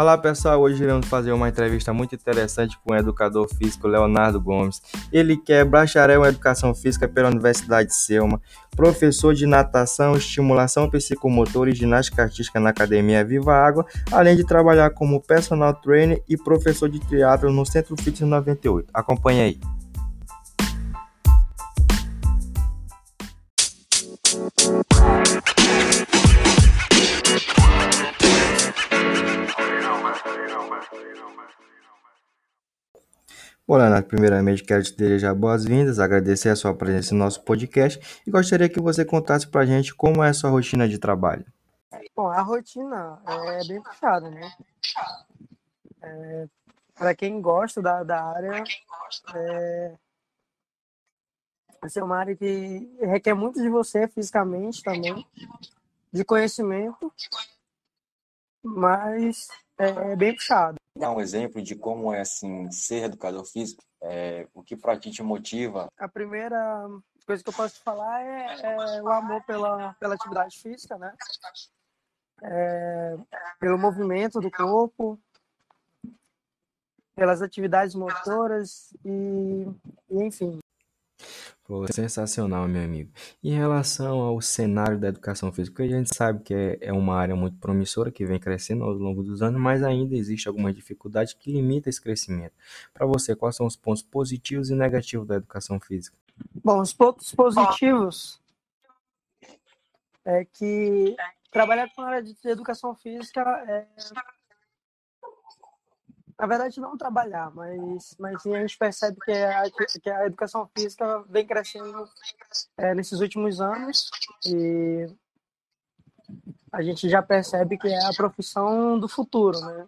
Olá pessoal, hoje iremos fazer uma entrevista muito interessante com o educador físico Leonardo Gomes. Ele que é bacharel em Educação Física pela Universidade de Selma, professor de natação, estimulação psicomotora e ginástica artística na Academia Viva Água, além de trabalhar como personal trainer e professor de triatlo no Centro Fitness 98. Acompanhe aí. Olá, Nath. Primeiramente, quero te desejar boas-vindas, agradecer a sua presença no nosso podcast e gostaria que você contasse para a gente como é a sua rotina de trabalho. Bom, a rotina é bem puxada, né? É, para quem gosta da, da área, é, essa é uma área que requer muito de você fisicamente também, de conhecimento, mas é, é bem puxado dar um exemplo de como é assim ser educador físico? É, o que para ti te motiva? A primeira coisa que eu posso te falar é, é o amor pela, pela atividade física, né? É, pelo movimento do corpo, pelas atividades motoras e, e enfim, Pô, sensacional, meu amigo. Em relação ao cenário da educação física, a gente sabe que é, é uma área muito promissora, que vem crescendo ao longo dos anos, mas ainda existe alguma dificuldade que limita esse crescimento. Para você, quais são os pontos positivos e negativos da educação física? Bom, os pontos positivos é que trabalhar com a área de educação física é na verdade, não trabalhar, mas, mas sim a gente percebe que a, que a educação física vem crescendo é, nesses últimos anos e a gente já percebe que é a profissão do futuro, né?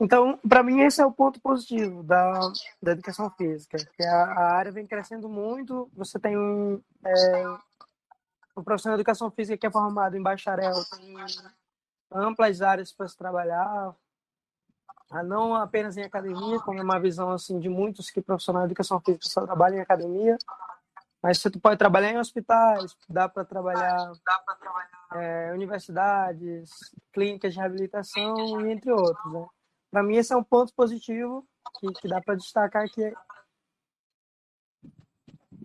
Então, para mim, esse é o ponto positivo da, da educação física, que a, a área vem crescendo muito, você tem um, é, profissional de educação física que é formado em bacharel, tem amplas áreas para se trabalhar, não apenas em academia, como é uma visão assim de muitos que profissionais de educação física só trabalham em academia, mas você pode trabalhar em hospitais, dá para trabalhar, é, universidades, clínicas de reabilitação e entre outros. Né? Para mim esse é um ponto positivo que, que dá para destacar que é...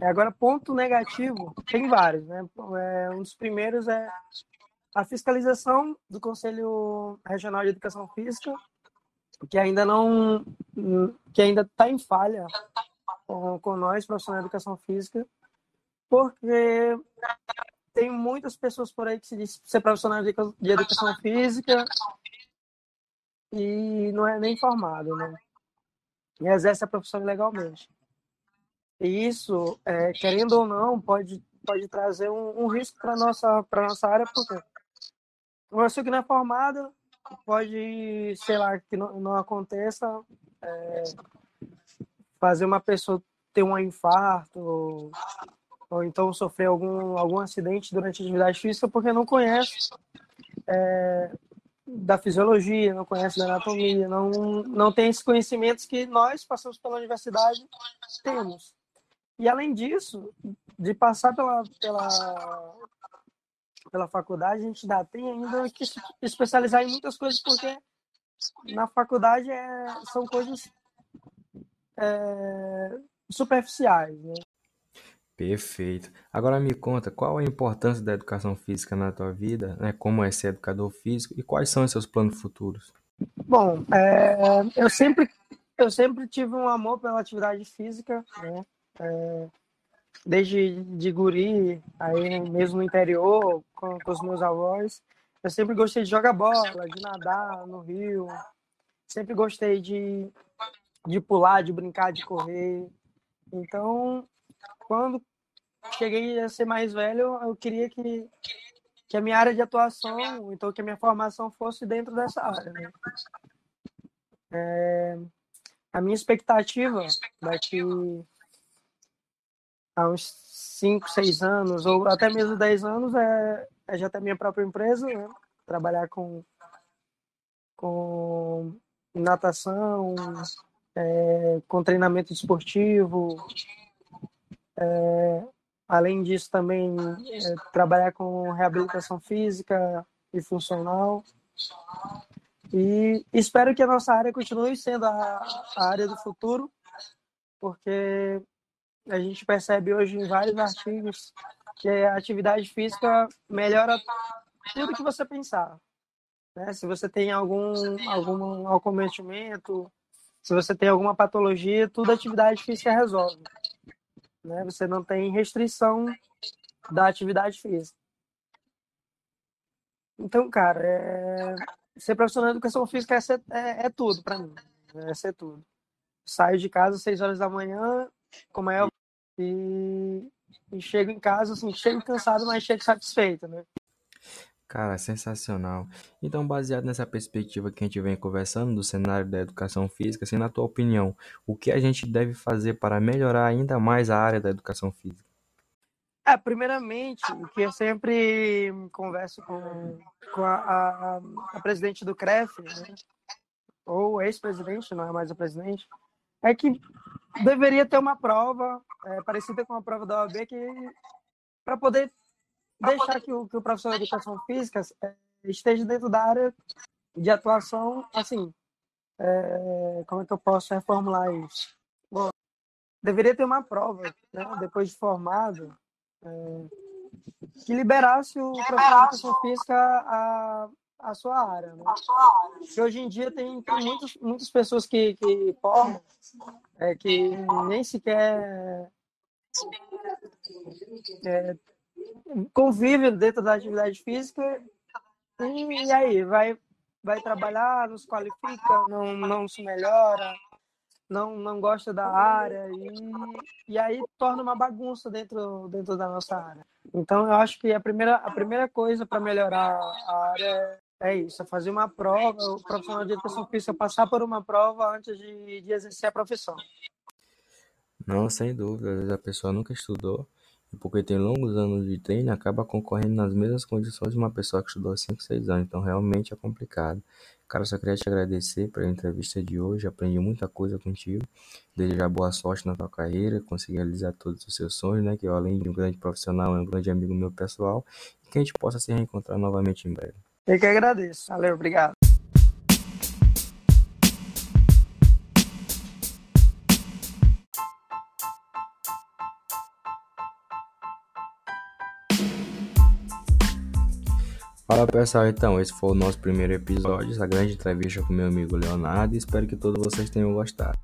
agora ponto negativo tem vários, né? É, um dos primeiros é a fiscalização do Conselho Regional de Educação Física que ainda não que ainda está em falha com, com nós profissionais de educação física porque tem muitas pessoas por aí que se diz ser profissional de, de educação física e não é nem formado, né? E exerce a profissão ilegalmente. E isso, é, querendo ou não, pode, pode trazer um, um risco para nossa para nossa área, porque uma pessoa que não é formada pode, sei lá, que não, não aconteça, é, fazer uma pessoa ter um infarto ou, ou, então sofrer algum, algum acidente durante a atividade física porque não conhece é, da fisiologia, não conhece da anatomia, não, não tem esses conhecimentos que nós passamos pela universidade temos. E além disso, de passar pela, pela, pela faculdade, a gente ainda tem ainda que especializar em muitas coisas, porque na faculdade é, são coisas é, superficiais. Né? Perfeito. Agora me conta, qual a importância da educação física na tua vida, né? como é ser educador físico e quais são os seus planos futuros? Bom, é, eu, sempre, eu sempre tive um amor pela atividade física, né? É, desde de guri, aí mesmo no interior, com, com os meus avós. Eu sempre gostei de jogar bola, de nadar no rio. Sempre gostei de, de pular, de brincar, de correr. Então, quando cheguei a ser mais velho, eu queria que, que a minha área de atuação, então que a minha formação fosse dentro dessa área. Né? É, a minha expectativa daqui há uns 5, 6 anos, ou até mesmo 10 anos, é, é já ter minha própria empresa, né? trabalhar com, com natação, é, com treinamento esportivo. É, além disso, também é, trabalhar com reabilitação física e funcional. E espero que a nossa área continue sendo a, a área do futuro, porque a gente percebe hoje em vários artigos que a atividade física melhora tudo que você pensar. Né? Se você tem algum, algum acometimento, se você tem alguma patologia, tudo atividade física resolve. Né? Você não tem restrição da atividade física. Então, cara, é... ser profissional de educação física é, ser, é, é tudo para mim. É ser tudo. Saio de casa às 6 horas da manhã, como é, e, e chego em casa, assim, chego cansado, mas chego satisfeito, né? Cara, sensacional. Então, baseado nessa perspectiva que a gente vem conversando do cenário da educação física, assim, na tua opinião, o que a gente deve fazer para melhorar ainda mais a área da educação física? É, primeiramente, o que eu sempre converso com, com a, a, a presidente do CREF, né? ou ex-presidente, não é mais a presidente, é que deveria ter uma prova é, parecida com a prova da OAB que para poder deixar que o, que o professor de educação física é, esteja dentro da área de atuação, assim, é, como é que eu posso reformular isso? Bom, deveria ter uma prova, né, depois de formado, é, que liberasse o professor de educação física a, a sua área. Né? Porque hoje em dia tem, tem muitas, muitas pessoas que, que formam, é, que nem sequer é, convive dentro da atividade física e, aí vai vai trabalhar, não se qualifica, não, não se melhora, não, não gosta da área e, e aí torna uma bagunça dentro, dentro da nossa área. Então eu acho que a primeira, a primeira coisa para melhorar a área é isso, é fazer uma prova, o profissional de educação física passar por uma prova antes de, de exercer a profissão. Não, sem dúvida, a pessoa nunca estudou e porque tem longos anos de treino, acaba concorrendo nas mesmas condições de uma pessoa que estudou 5, 6 anos. Então, realmente é complicado. Cara, só queria te agradecer pela entrevista de hoje. Aprendi muita coisa contigo. Desejar boa sorte na tua carreira, conseguir realizar todos os seus sonhos, né? Que eu, além de um grande profissional, é um grande amigo meu pessoal. E que a gente possa se reencontrar novamente em breve. Eu que agradeço. Valeu, obrigado. Fala pessoal, então esse foi o nosso primeiro episódio, essa grande entrevista com meu amigo Leonardo. Espero que todos vocês tenham gostado.